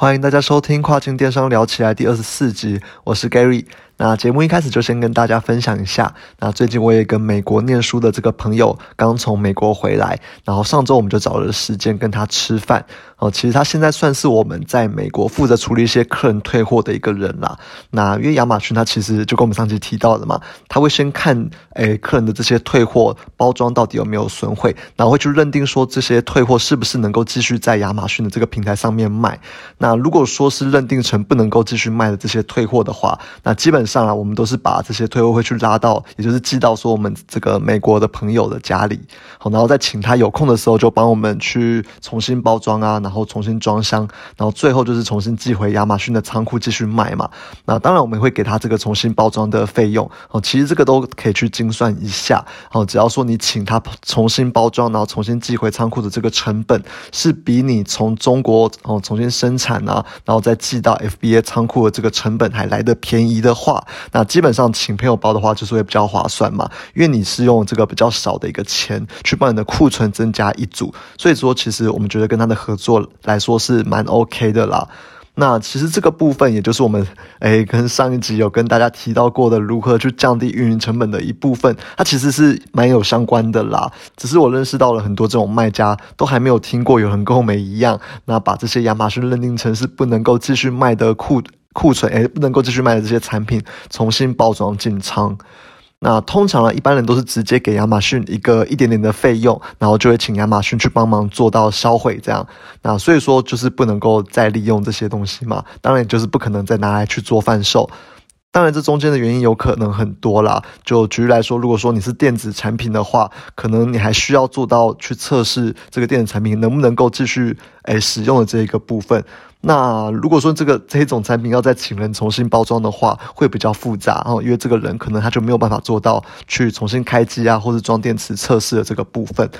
欢迎大家收听《跨境电商聊起来》第二十四集，我是 Gary。那节目一开始就先跟大家分享一下，那最近我也跟美国念书的这个朋友刚从美国回来，然后上周我们就找了时间跟他吃饭。哦，其实他现在算是我们在美国负责处理一些客人退货的一个人啦。那因为亚马逊它其实就跟我们上期提到的嘛，他会先看诶客人的这些退货包装到底有没有损毁，然后会去认定说这些退货是不是能够继续在亚马逊的这个平台上面卖。那如果说是认定成不能够继续卖的这些退货的话，那基本上啊，我们都是把这些退货会去拉到，也就是寄到说我们这个美国的朋友的家里，好，然后再请他有空的时候就帮我们去重新包装啊。然后重新装箱，然后最后就是重新寄回亚马逊的仓库继续卖嘛。那当然我们会给他这个重新包装的费用哦。其实这个都可以去精算一下哦。只要说你请他重新包装，然后重新寄回仓库的这个成本是比你从中国哦重新生产啊，然后再寄到 FBA 仓库的这个成本还来得便宜的话，那基本上请朋友包的话就是会比较划算嘛。因为你是用这个比较少的一个钱去帮你的库存增加一组，所以说其实我们觉得跟他的合作。来说是蛮 OK 的啦。那其实这个部分，也就是我们 诶跟上一集有跟大家提到过的，如何去降低运营成本的一部分，它其实是蛮有相关的啦。只是我认识到了很多这种卖家，都还没有听过有人跟我们一样，那把这些亚马逊认定成是不能够继续卖的库库存，诶不能够继续卖的这些产品，重新包装进仓。那通常呢，一般人都是直接给亚马逊一个一点点的费用，然后就会请亚马逊去帮忙做到销毁这样。那所以说就是不能够再利用这些东西嘛，当然就是不可能再拿来去做贩售。当然这中间的原因有可能很多啦。就举例来说，如果说你是电子产品的话，可能你还需要做到去测试这个电子产品能不能够继续诶使用的这一个部分。那如果说这个这一种产品要再请人重新包装的话，会比较复杂哦，因为这个人可能他就没有办法做到去重新开机啊，或者装电池测试的这个部分。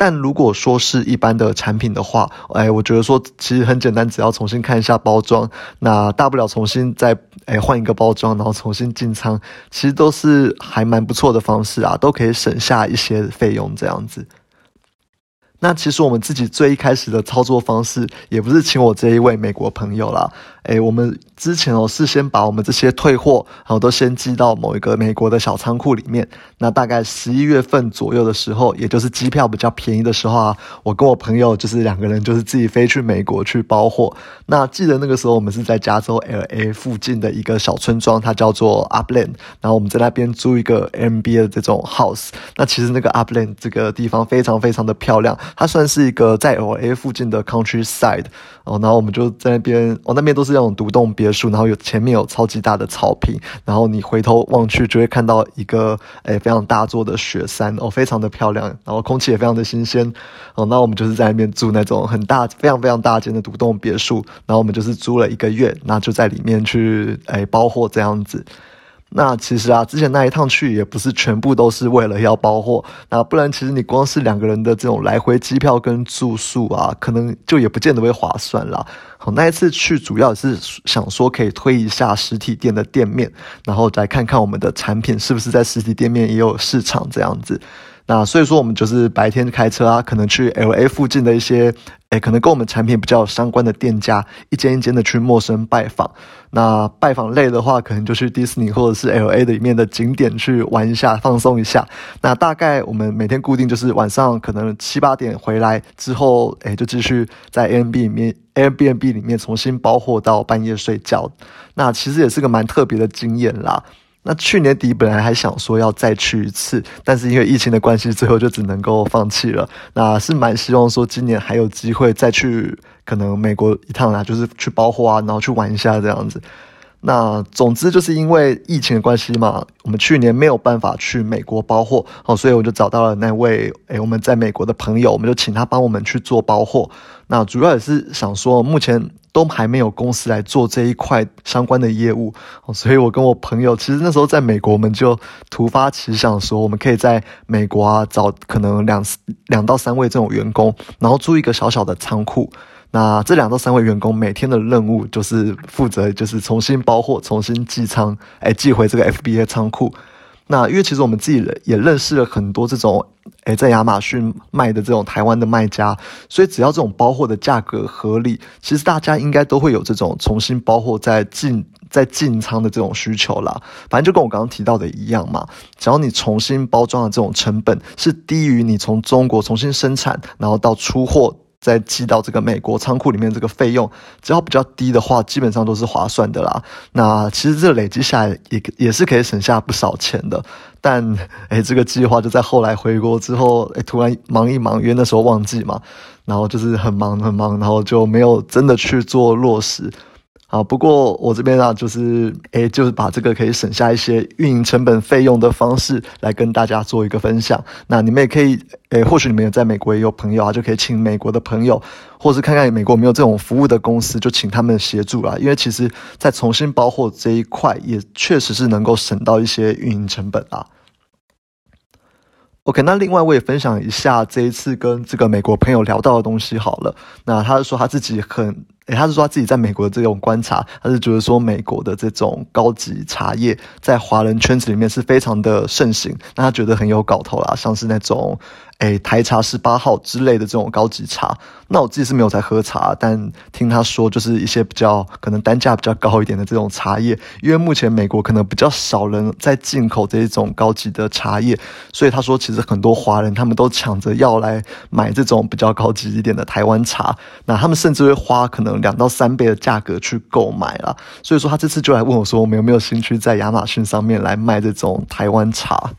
但如果说是一般的产品的话，哎，我觉得说其实很简单，只要重新看一下包装，那大不了重新再哎换一个包装，然后重新进仓，其实都是还蛮不错的方式啊，都可以省下一些费用这样子。那其实我们自己最一开始的操作方式，也不是请我这一位美国朋友啦。诶，我们之前哦是先把我们这些退货，然后都先寄到某一个美国的小仓库里面。那大概十一月份左右的时候，也就是机票比较便宜的时候啊，我跟我朋友就是两个人就是自己飞去美国去包货。那记得那个时候我们是在加州 LA 附近的一个小村庄，它叫做 Upland。然后我们在那边租一个 MBA 的这种 house。那其实那个 Upland 这个地方非常非常的漂亮，它算是一个在 LA 附近的 countryside。哦，然后我们就在那边，哦那边都是。那种独栋别墅，然后有前面有超级大的草坪，然后你回头望去就会看到一个诶非常大座的雪山哦，非常的漂亮，然后空气也非常的新鲜哦。那我们就是在那边住那种很大、非常非常大间的独栋别墅，然后我们就是租了一个月，那就在里面去诶包货这样子。那其实啊，之前那一趟去也不是全部都是为了要包货，那不然其实你光是两个人的这种来回机票跟住宿啊，可能就也不见得会划算啦。好，那一次去主要是想说可以推一下实体店的店面，然后再看看我们的产品是不是在实体店面也有市场这样子。那所以说我们就是白天开车啊，可能去 L A 附近的一些，诶，可能跟我们产品比较相关的店家，一间一间的去陌生拜访。那拜访累的话，可能就去迪士尼或者是 L A 的里面的景点去玩一下，放松一下。那大概我们每天固定就是晚上可能七八点回来之后，诶，就继续在 A M B 里面 A M B N B 里面重新包货到半夜睡觉。那其实也是个蛮特别的经验啦。那去年底本来还想说要再去一次，但是因为疫情的关系，最后就只能够放弃了。那是蛮希望说今年还有机会再去，可能美国一趟啦，就是去包花，然后去玩一下这样子。那总之就是因为疫情的关系嘛，我们去年没有办法去美国包货，哦，所以我就找到了那位诶我们在美国的朋友，我们就请他帮我们去做包货。那主要也是想说，目前都还没有公司来做这一块相关的业务，哦，所以我跟我朋友其实那时候在美国，我们就突发奇想说，我们可以在美国啊找可能两两到三位这种员工，然后租一个小小的仓库。那这两到三位员工每天的任务就是负责，就是重新包货、重新寄仓，哎，寄回这个 FBA 仓库。那因为其实我们自己也认识了很多这种，诶，在亚马逊卖的这种台湾的卖家，所以只要这种包货的价格合理，其实大家应该都会有这种重新包货再进再进仓的这种需求啦。反正就跟我刚刚提到的一样嘛，只要你重新包装的这种成本是低于你从中国重新生产，然后到出货。再寄到这个美国仓库里面，这个费用只要比较低的话，基本上都是划算的啦。那其实这累积下来也也是可以省下不少钱的。但诶，这个计划就在后来回国之后，诶，突然忙一忙，因为那时候旺季嘛，然后就是很忙很忙，然后就没有真的去做落实。啊，不过我这边啊，就是诶，就是把这个可以省下一些运营成本费用的方式来跟大家做一个分享。那你们也可以，诶，或许你们有在美国也有朋友啊，就可以请美国的朋友，或是看看美国有没有这种服务的公司，就请他们协助啦。因为其实，在重新包货这一块，也确实是能够省到一些运营成本啊。OK，那另外我也分享一下这一次跟这个美国朋友聊到的东西好了。那他是说他自己很。诶，他是说他自己在美国的这种观察，他是觉得说美国的这种高级茶叶在华人圈子里面是非常的盛行，那他觉得很有搞头啦，像是那种。诶，台茶十八号之类的这种高级茶，那我自己是没有在喝茶，但听他说，就是一些比较可能单价比较高一点的这种茶叶，因为目前美国可能比较少人在进口这一种高级的茶叶，所以他说其实很多华人他们都抢着要来买这种比较高级一点的台湾茶，那他们甚至会花可能两到三倍的价格去购买了，所以说他这次就来问我说，我们有没有兴趣在亚马逊上面来卖这种台湾茶。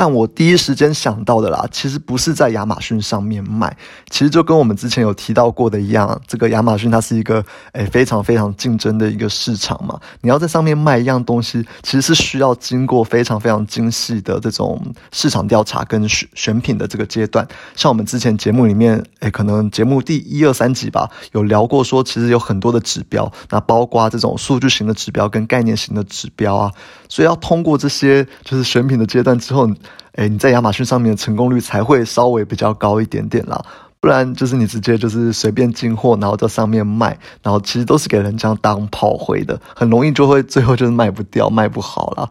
但我第一时间想到的啦，其实不是在亚马逊上面卖，其实就跟我们之前有提到过的一样，这个亚马逊它是一个诶非常非常竞争的一个市场嘛。你要在上面卖一样东西，其实是需要经过非常非常精细的这种市场调查跟选选品的这个阶段。像我们之前节目里面，诶可能节目第一二三集吧，有聊过说，其实有很多的指标，那包括这种数据型的指标跟概念型的指标啊，所以要通过这些就是选品的阶段之后。哎，你在亚马逊上面的成功率才会稍微比较高一点点啦，不然就是你直接就是随便进货，然后在上面卖，然后其实都是给人家当炮灰的，很容易就会最后就是卖不掉、卖不好啦。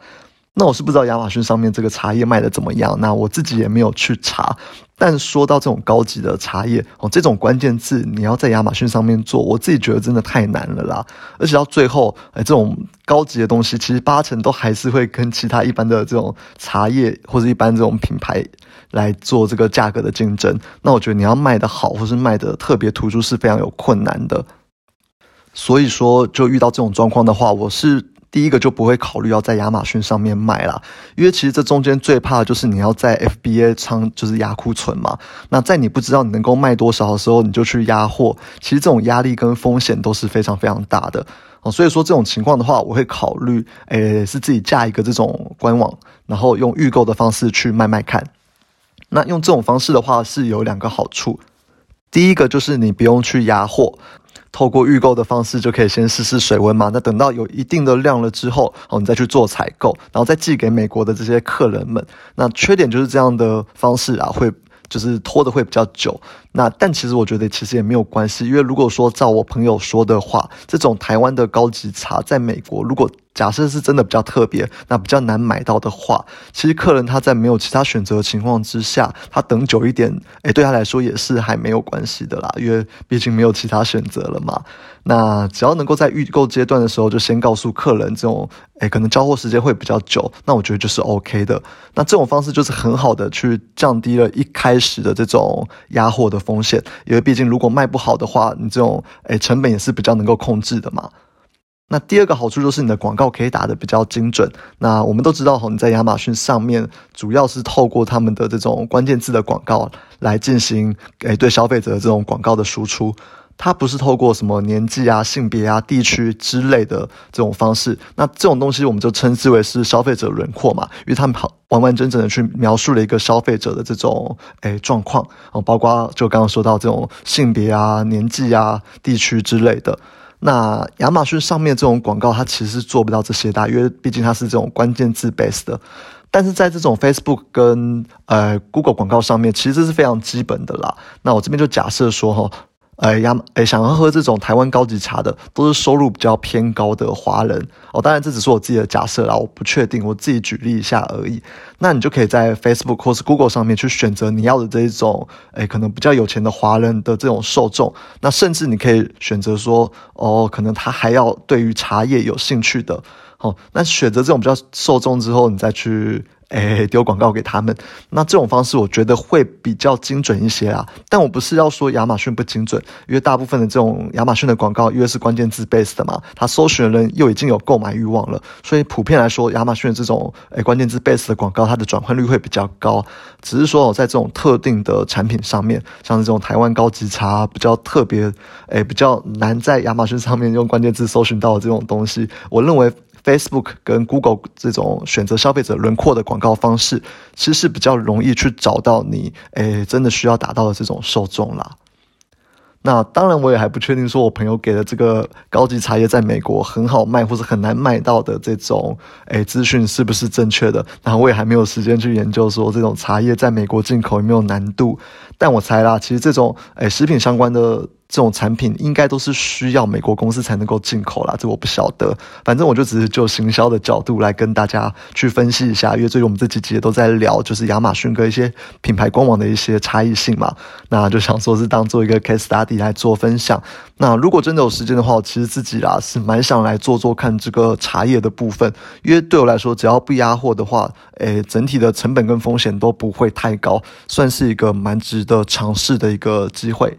那我是不知道亚马逊上面这个茶叶卖的怎么样，那我自己也没有去查。但说到这种高级的茶叶哦，这种关键字你要在亚马逊上面做，我自己觉得真的太难了啦。而且到最后，哎，这种高级的东西其实八成都还是会跟其他一般的这种茶叶或者一般这种品牌来做这个价格的竞争。那我觉得你要卖的好，或是卖的特别突出是非常有困难的。所以说，就遇到这种状况的话，我是。第一个就不会考虑要在亚马逊上面卖啦，因为其实这中间最怕的就是你要在 FBA 仓就是压库存嘛。那在你不知道你能够卖多少的时候，你就去压货，其实这种压力跟风险都是非常非常大的。所以说这种情况的话，我会考虑，诶，是自己架一个这种官网，然后用预购的方式去卖卖看。那用这种方式的话是有两个好处，第一个就是你不用去压货。透过预购的方式就可以先试试水温嘛，那等到有一定的量了之后，哦，你再去做采购，然后再寄给美国的这些客人们。那缺点就是这样的方式啊，会就是拖的会比较久。那但其实我觉得其实也没有关系，因为如果说照我朋友说的话，这种台湾的高级茶在美国，如果假设是真的比较特别，那比较难买到的话，其实客人他在没有其他选择的情况之下，他等久一点，诶，对他来说也是还没有关系的啦，因为毕竟没有其他选择了嘛。那只要能够在预购阶段的时候就先告诉客人，这种诶可能交货时间会比较久，那我觉得就是 OK 的。那这种方式就是很好的去降低了一开始的这种压货的风险，因为毕竟如果卖不好的话，你这种诶成本也是比较能够控制的嘛。那第二个好处就是你的广告可以打得比较精准。那我们都知道哈，你在亚马逊上面主要是透过他们的这种关键字的广告来进行诶对消费者的这种广告的输出，它不是透过什么年纪啊、性别啊、地区之类的这种方式。那这种东西我们就称之为是消费者轮廓嘛，因为他们好完完整整的去描述了一个消费者的这种诶状况哦，包括就刚刚说到这种性别啊、年纪啊、地区之类的。那亚马逊上面这种广告，它其实是做不到这些的，因为毕竟它是这种关键字 base 的。但是在这种 Facebook 跟呃 Google 广告上面，其实是非常基本的啦。那我这边就假设说哈，哎亚哎想要喝这种台湾高级茶的，都是收入比较偏高的华人哦。当然这只是我自己的假设啦，我不确定，我自己举例一下而已。那你就可以在 Facebook 或是 Google 上面去选择你要的这一种，哎可能比较有钱的华人的这种受众。那甚至你可以选择说，哦可能他还要对于茶叶有兴趣的，哦那选择这种比较受众之后，你再去。哎，丢广告给他们，那这种方式我觉得会比较精准一些啊。但我不是要说亚马逊不精准，因为大部分的这种亚马逊的广告，因为是关键字 base 的嘛，它搜寻的人又已经有购买欲望了，所以普遍来说，亚马逊的这种哎关键字 base 的广告，它的转换率会比较高。只是说在这种特定的产品上面，像这种台湾高级茶比较特别，哎比较难在亚马逊上面用关键字搜寻到的这种东西，我认为。Facebook 跟 Google 这种选择消费者轮廓的广告方式，其实是比较容易去找到你，诶，真的需要达到的这种受众啦。那当然，我也还不确定，说我朋友给的这个高级茶叶在美国很好卖，或者很难卖到的这种诶资讯是不是正确的？那我也还没有时间去研究说这种茶叶在美国进口有没有难度。但我猜啦，其实这种诶食品相关的。这种产品应该都是需要美国公司才能够进口啦，这我不晓得。反正我就只是就行销的角度来跟大家去分析一下，因为最近我们这几集都在聊，就是亚马逊跟一些品牌官网的一些差异性嘛。那就想说是当做一个 case study 来做分享。那如果真的有时间的话，我其实自己啦是蛮想来做做看这个茶叶的部分，因为对我来说，只要不压货的话，诶，整体的成本跟风险都不会太高，算是一个蛮值得尝试的一个机会。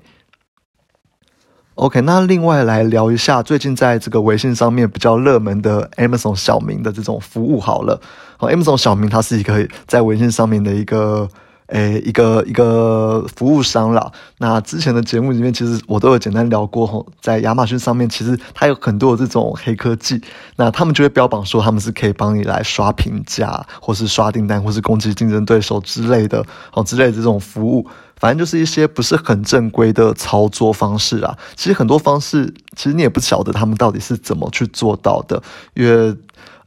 OK，那另外来聊一下最近在这个微信上面比较热门的 Amazon 小明的这种服务好了。好，Amazon 小明它是一个在微信上面的一个诶一个一个服务商啦。那之前的节目里面其实我都有简单聊过吼，在亚马逊上面其实它有很多的这种黑科技，那他们就会标榜说他们是可以帮你来刷评价，或是刷订单，或是攻击竞争对手之类的，哦之类的这种服务。反正就是一些不是很正规的操作方式啊。其实很多方式，其实你也不晓得他们到底是怎么去做到的，因为，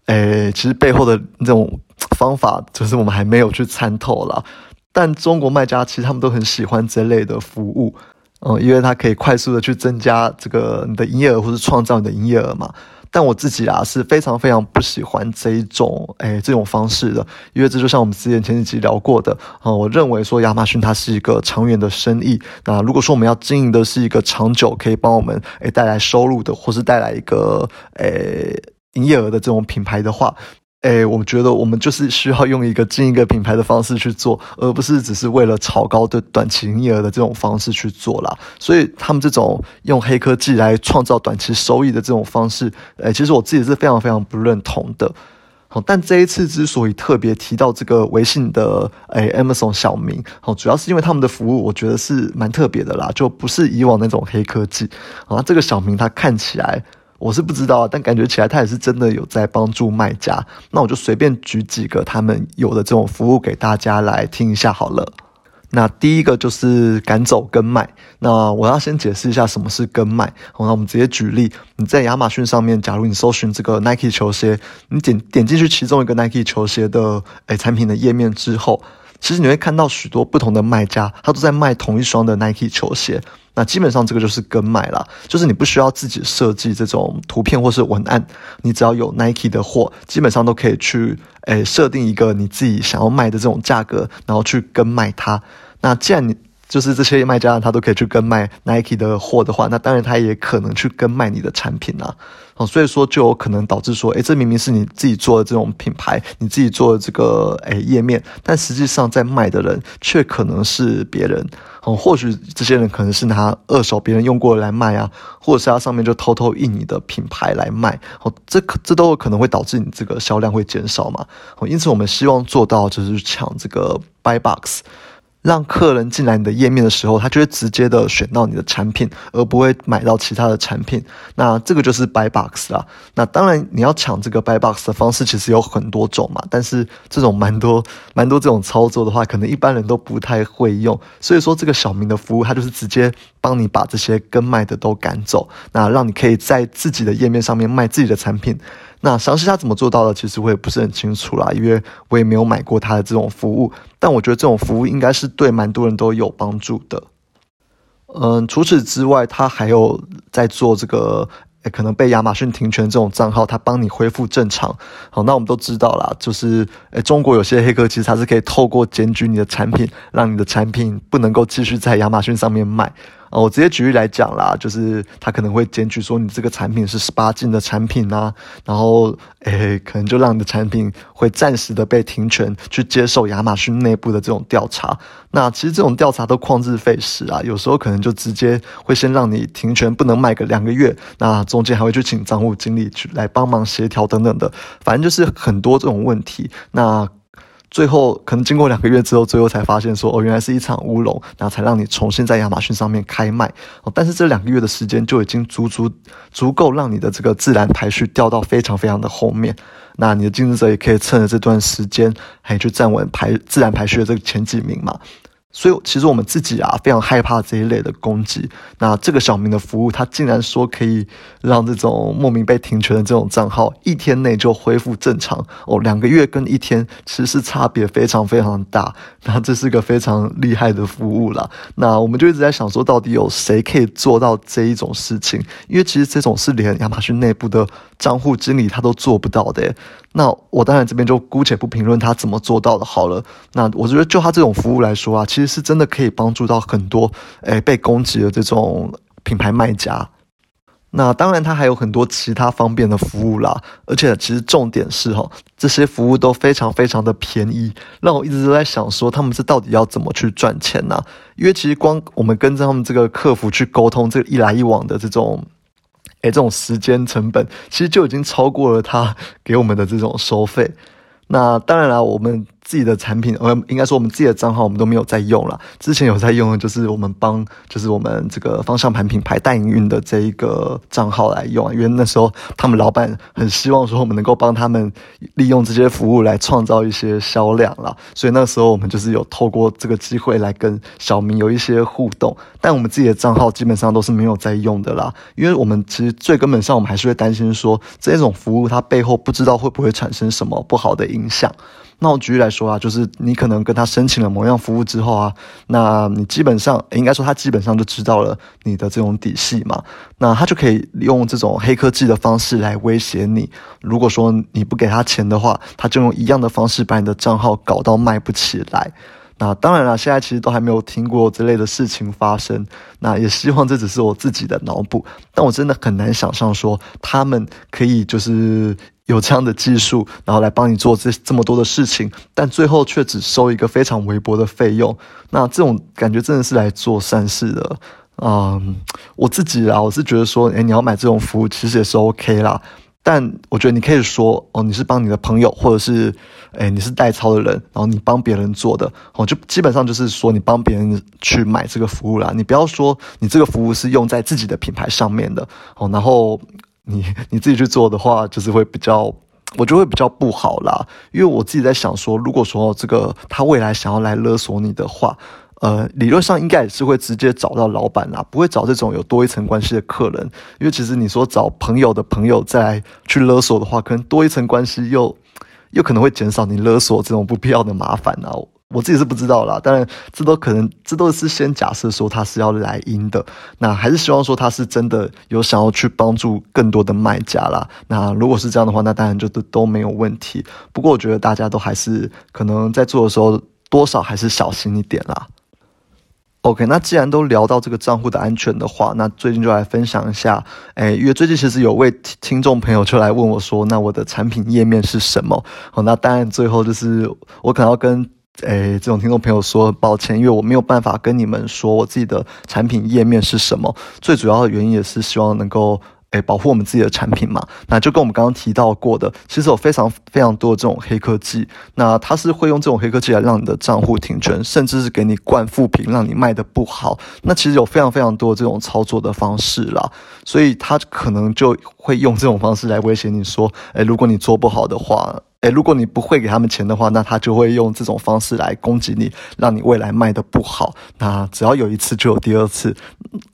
诶，其实背后的这种方法，就是我们还没有去参透了。但中国卖家其实他们都很喜欢这类的服务，嗯，因为它可以快速的去增加这个你的营业额，或是创造你的营业额嘛。但我自己啊是非常非常不喜欢这一种诶这种方式的，因为这就像我们之前前几集聊过的啊，我认为说亚马逊它是一个长远的生意。那如果说我们要经营的是一个长久可以帮我们诶带来收入的，或是带来一个诶营业额的这种品牌的话。哎，我觉得我们就是需要用一个进一个品牌的方式去做，而不是只是为了炒高的短期营业额的这种方式去做啦。所以他们这种用黑科技来创造短期收益的这种方式，哎，其实我自己是非常非常不认同的。好，但这一次之所以特别提到这个微信的哎 Amazon 小明，好，主要是因为他们的服务我觉得是蛮特别的啦，就不是以往那种黑科技。啊，这个小明他看起来。我是不知道，但感觉起来他也是真的有在帮助卖家。那我就随便举几个他们有的这种服务给大家来听一下好了。那第一个就是赶走跟卖。那我要先解释一下什么是跟卖。好，那我们直接举例，你在亚马逊上面，假如你搜寻这个 Nike 球鞋，你点点进去其中一个 Nike 球鞋的诶产品的页面之后。其实你会看到许多不同的卖家，他都在卖同一双的 Nike 球鞋。那基本上这个就是跟卖了，就是你不需要自己设计这种图片或是文案，你只要有 Nike 的货，基本上都可以去诶设定一个你自己想要卖的这种价格，然后去跟卖它。那既然你就是这些卖家他都可以去跟卖 Nike 的货的话，那当然他也可能去跟卖你的产品啊。哦，所以说就有可能导致说，诶，这明明是你自己做的这种品牌，你自己做的这个诶页面，但实际上在卖的人却可能是别人。哦，或许这些人可能是拿二手别人用过来卖啊，或者是他上面就偷偷印你的品牌来卖。哦，这可这都有可能会导致你这个销量会减少嘛。哦，因此我们希望做到就是抢这个 buy box。让客人进来你的页面的时候，他就会直接的选到你的产品，而不会买到其他的产品。那这个就是 buy box 啦。那当然，你要抢这个 buy box 的方式其实有很多种嘛。但是这种蛮多蛮多这种操作的话，可能一般人都不太会用。所以说，这个小明的服务，他就是直接帮你把这些跟卖的都赶走，那让你可以在自己的页面上面卖自己的产品。那详细他怎么做到的，其实我也不是很清楚啦，因为我也没有买过他的这种服务。但我觉得这种服务应该是对蛮多人都有帮助的。嗯，除此之外，他还有在做这个。可能被亚马逊停权这种账号，它帮你恢复正常。好，那我们都知道啦，就是诶，中国有些黑客其实它是可以透过检举你的产品，让你的产品不能够继续在亚马逊上面卖。哦，我直接举例来讲啦，就是他可能会检举说你这个产品是十八禁的产品啊，然后诶，可能就让你的产品会暂时的被停权，去接受亚马逊内部的这种调查。那其实这种调查都旷日费时啊，有时候可能就直接会先让你停权，不能卖个两个月，那中间还会去请账户经理去来帮忙协调等等的，反正就是很多这种问题。那。最后可能经过两个月之后，最后才发现说哦，原来是一场乌龙，然后才让你重新在亚马逊上面开卖。哦，但是这两个月的时间就已经足足足够让你的这个自然排序掉到非常非常的后面。那你的竞争者也可以趁着这段时间，还去站稳排自然排序的这个前几名嘛。所以，其实我们自己啊，非常害怕这一类的攻击。那这个小明的服务，他竟然说可以让这种莫名被停权的这种账号一天内就恢复正常哦，两个月跟一天其实差别非常非常大。那这是个非常厉害的服务了。那我们就一直在想说，到底有谁可以做到这一种事情？因为其实这种是连亚马逊内部的账户经理他都做不到的。那我当然这边就姑且不评论他怎么做到的，好了。那我觉得就他这种服务来说啊，其是真的可以帮助到很多诶被攻击的这种品牌卖家。那当然他还有很多其他方便的服务啦，而且其实重点是哈，这些服务都非常非常的便宜，让我一直都在想说他们是到底要怎么去赚钱呢？因为其实光我们跟着他们这个客服去沟通，这一来一往的这种。诶，这种时间成本其实就已经超过了他给我们的这种收费。那当然了，我们。自己的产品，呃，应该说我们自己的账号我们都没有在用了。之前有在用的，就是我们帮，就是我们这个方向盘品牌代营运的这一个账号来用。因为那时候他们老板很希望说我们能够帮他们利用这些服务来创造一些销量啦，所以那时候我们就是有透过这个机会来跟小明有一些互动。但我们自己的账号基本上都是没有在用的啦，因为我们其实最根本上我们还是会担心说这种服务它背后不知道会不会产生什么不好的影响。那我举例来说啊，就是你可能跟他申请了某样服务之后啊，那你基本上应该说他基本上就知道了你的这种底细嘛，那他就可以用这种黑科技的方式来威胁你。如果说你不给他钱的话，他就用一样的方式把你的账号搞到卖不起来。那当然了，现在其实都还没有听过这类的事情发生。那也希望这只是我自己的脑补，但我真的很难想象说他们可以就是。有这样的技术，然后来帮你做这这么多的事情，但最后却只收一个非常微薄的费用。那这种感觉真的是来做善事的。嗯，我自己啊，我是觉得说，诶，你要买这种服务其实也是 OK 啦。但我觉得你可以说，哦，你是帮你的朋友，或者是，诶，你是代操的人，然后你帮别人做的，哦，就基本上就是说你帮别人去买这个服务啦。你不要说你这个服务是用在自己的品牌上面的，哦，然后。你 你自己去做的话，就是会比较，我就会比较不好啦。因为我自己在想说，如果说这个他未来想要来勒索你的话，呃，理论上应该也是会直接找到老板啦，不会找这种有多一层关系的客人。因为其实你说找朋友的朋友再去勒索的话，可能多一层关系又又可能会减少你勒索这种不必要的麻烦啊。我自己是不知道啦，当然这都可能，这都是先假设说他是要来阴的，那还是希望说他是真的有想要去帮助更多的卖家啦。那如果是这样的话，那当然就都都没有问题。不过我觉得大家都还是可能在做的时候，多少还是小心一点啦。OK，那既然都聊到这个账户的安全的话，那最近就来分享一下，诶，因为最近其实有位听众朋友就来问我说，那我的产品页面是什么？好，那当然最后就是我可能要跟。诶，这种听众朋友说抱歉，因为我没有办法跟你们说我自己的产品页面是什么。最主要的原因也是希望能够诶保护我们自己的产品嘛。那就跟我们刚刚提到过的，其实有非常非常多这种黑科技。那他是会用这种黑科技来让你的账户停权，甚至是给你灌负评，让你卖的不好。那其实有非常非常多的这种操作的方式啦。所以他可能就会用这种方式来威胁你说，诶，如果你做不好的话。诶，如果你不会给他们钱的话，那他就会用这种方式来攻击你，让你未来卖的不好。那只要有一次就有第二次，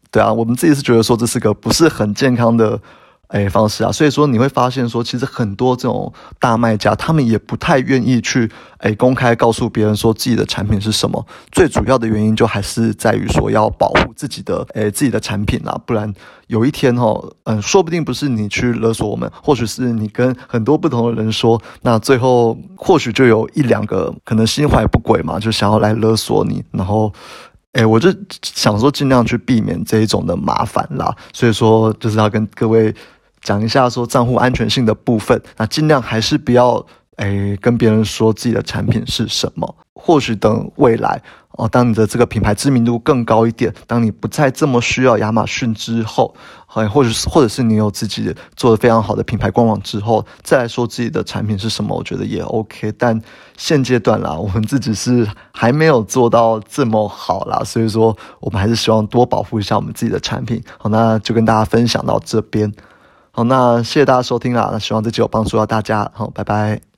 对啊，我们自己是觉得说这是个不是很健康的哎，方式啊，所以说你会发现说，其实很多这种大卖家，他们也不太愿意去哎公开告诉别人说自己的产品是什么。最主要的原因就还是在于说要保护自己的哎自己的产品啦，不然有一天哈，嗯，说不定不是你去勒索我们，或许是你跟很多不同的人说，那最后或许就有一两个可能心怀不轨嘛，就想要来勒索你，然后。哎，我就想说尽量去避免这一种的麻烦啦，所以说就是要跟各位讲一下说账户安全性的部分，那尽量还是不要哎跟别人说自己的产品是什么，或许等未来。哦，当你的这个品牌知名度更高一点，当你不再这么需要亚马逊之后，或或者是或者是你有自己做的非常好的品牌官网之后，再来说自己的产品是什么，我觉得也 OK。但现阶段啦，我们自己是还没有做到这么好啦，所以说我们还是希望多保护一下我们自己的产品。好，那就跟大家分享到这边。好，那谢谢大家收听啦，那希望这集有帮助到大家。好，拜拜。